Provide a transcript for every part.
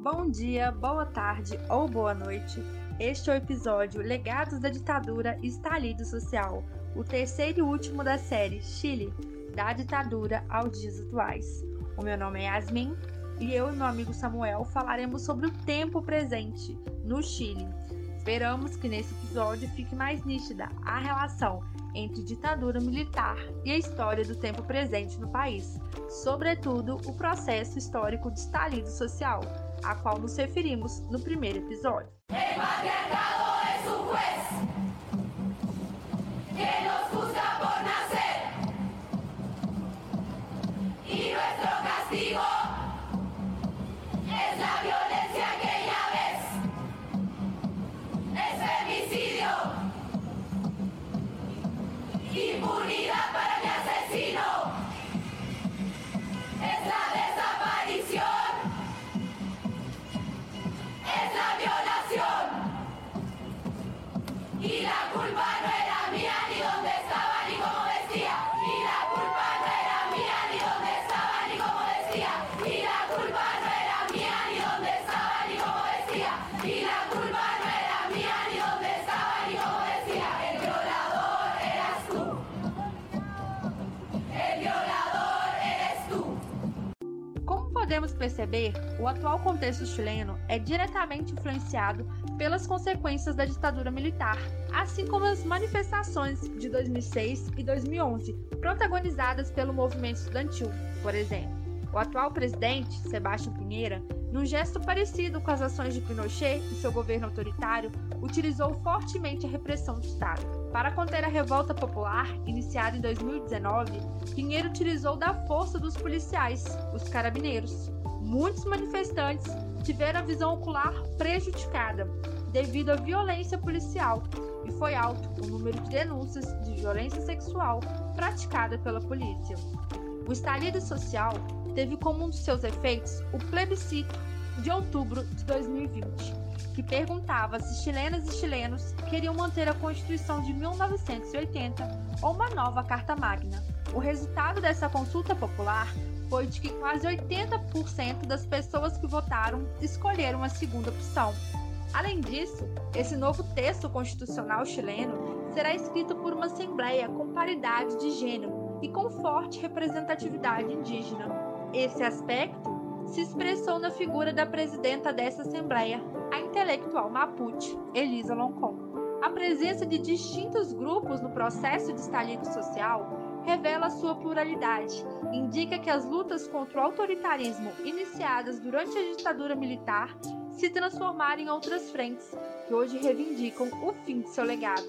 Bom dia, boa tarde ou boa noite. Este é o episódio Legados da Ditadura e Estalido Social, o terceiro e último da série Chile, da ditadura aos dias atuais. O meu nome é Yasmin e eu e meu amigo Samuel falaremos sobre o tempo presente no Chile. Esperamos que nesse episódio fique mais nítida a relação entre ditadura militar e a história do tempo presente no país, sobretudo o processo histórico de estalido social, a qual nos referimos no primeiro episódio. Podemos perceber, o atual contexto chileno é diretamente influenciado pelas consequências da ditadura militar, assim como as manifestações de 2006 e 2011, protagonizadas pelo movimento estudantil, por exemplo. O atual presidente, Sebastião Pinheira, num gesto parecido com as ações de Pinochet e seu governo autoritário, utilizou fortemente a repressão do Estado. Para conter a revolta popular, iniciada em 2019, Pinheiro utilizou da força dos policiais, os carabineiros. Muitos manifestantes tiveram a visão ocular prejudicada devido à violência policial e foi alto o número de denúncias de violência sexual praticada pela polícia. O estalido social teve como um dos seus efeitos o plebiscito de outubro de 2020, que perguntava se chilenas e chilenos queriam manter a Constituição de 1980 ou uma nova Carta Magna. O resultado dessa consulta popular foi de que quase 80% das pessoas que votaram escolheram a segunda opção. Além disso, esse novo texto constitucional chileno será escrito por uma assembleia com paridade de gênero e com forte representatividade indígena. Esse aspecto se expressou na figura da presidenta dessa Assembleia, a intelectual mapuche Elisa Loncon. A presença de distintos grupos no processo de estalido social revela sua pluralidade, indica que as lutas contra o autoritarismo iniciadas durante a ditadura militar se transformaram em outras frentes, que hoje reivindicam o fim de seu legado,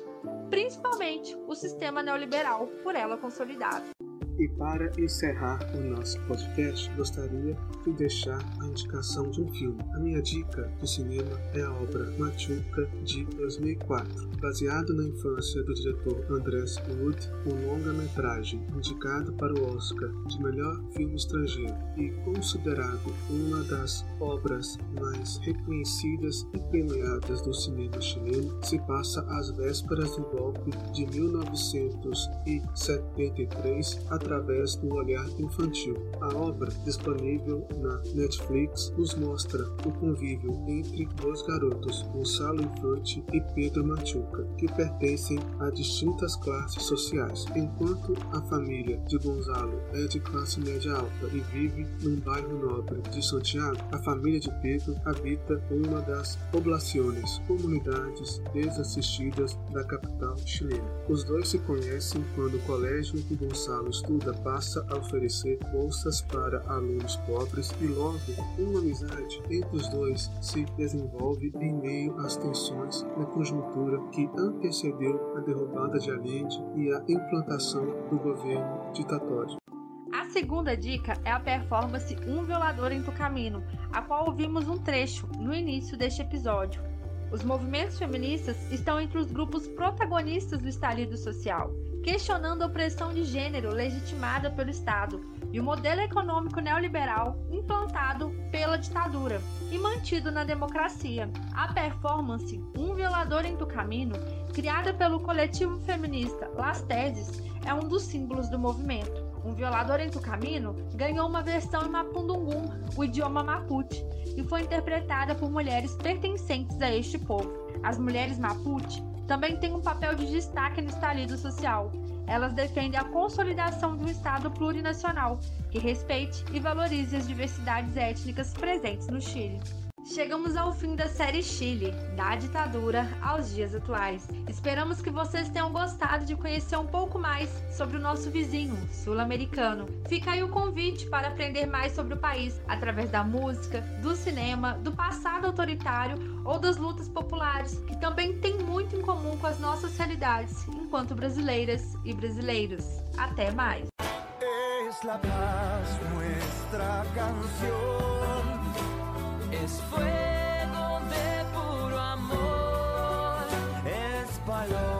principalmente o sistema neoliberal por ela consolidado. E para encerrar o nosso podcast, gostaria de deixar a indicação de um filme. A minha dica de cinema é a obra Machuca de 2004, baseado na infância do diretor Andrés Wood, um longa-metragem indicado para o Oscar de melhor filme estrangeiro e considerado uma das obras mais reconhecidas e premiadas do cinema chileno, se passa às vésperas do golpe de 1973 através do olhar infantil. A obra, disponível na Netflix, nos mostra o convívio entre dois garotos, Gonçalo Infante e Pedro Machuca, que pertencem a distintas classes sociais. Enquanto a família de Gonzalo é de classe média alta e vive num bairro nobre de Santiago, a família de Pedro habita uma das poblações, comunidades desassistidas da capital chilena. Os dois se conhecem quando o colégio que Gonçalo estuda passa a oferecer bolsas para alunos pobres e logo uma amizade entre os dois se desenvolve em meio às tensões na conjuntura que antecedeu a derrubada de Allende e a implantação do governo ditatório. A segunda dica é a performance Um Violador em Tucamino, a qual ouvimos um trecho no início deste episódio. Os movimentos feministas estão entre os grupos protagonistas do estalido social questionando a opressão de gênero legitimada pelo Estado e o modelo econômico neoliberal implantado pela ditadura e mantido na democracia. A performance Um Violador em Tucamino, criada pelo coletivo feminista Las Teses, é um dos símbolos do movimento. Um violador em Tucamino, ganhou uma versão em Mapundungum, o idioma Mapuche, e foi interpretada por mulheres pertencentes a este povo. As mulheres Mapuche também têm um papel de destaque no estalido social. Elas defendem a consolidação de um Estado plurinacional que respeite e valorize as diversidades étnicas presentes no Chile. Chegamos ao fim da série Chile, da ditadura aos dias atuais. Esperamos que vocês tenham gostado de conhecer um pouco mais sobre o nosso vizinho sul-americano. Fica aí o convite para aprender mais sobre o país através da música, do cinema, do passado autoritário ou das lutas populares, que também tem muito em comum com as nossas realidades enquanto brasileiras e brasileiros. Até mais! Es la paz, nuestra canción. es fuego de puro amor, es paloma.